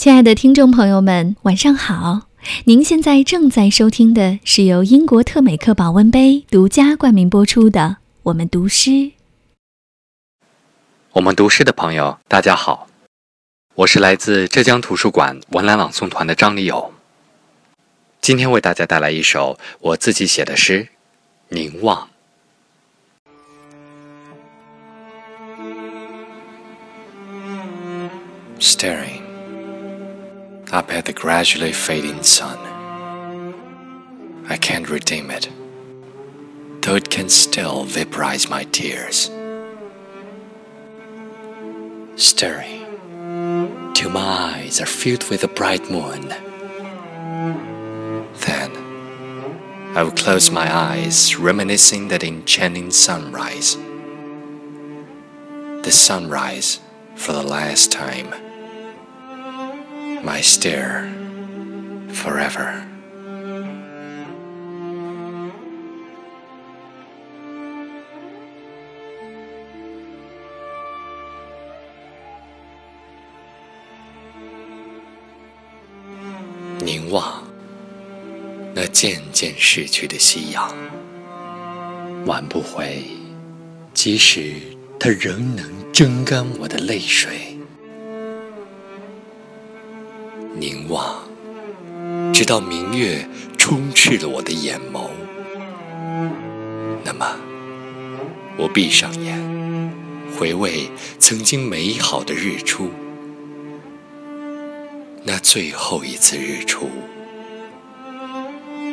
亲爱的听众朋友们，晚上好！您现在正在收听的是由英国特美克保温杯独家冠名播出的《我们读诗》。我们读诗的朋友，大家好，我是来自浙江图书馆文澜朗诵团的张立友。今天为大家带来一首我自己写的诗《凝望》。Staring. Up at the gradually fading sun. I can't redeem it, though it can still vaporize my tears. Staring till my eyes are filled with a bright moon. Then I will close my eyes, reminiscing that enchanting sunrise. The sunrise for the last time my stare forever. 凝望那渐渐逝去的夕阳，挽不回，即使它仍能蒸干我的泪水。凝望，直到明月充斥了我的眼眸。那么，我闭上眼，回味曾经美好的日出。那最后一次日出，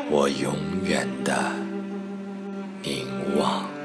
我永远的凝望。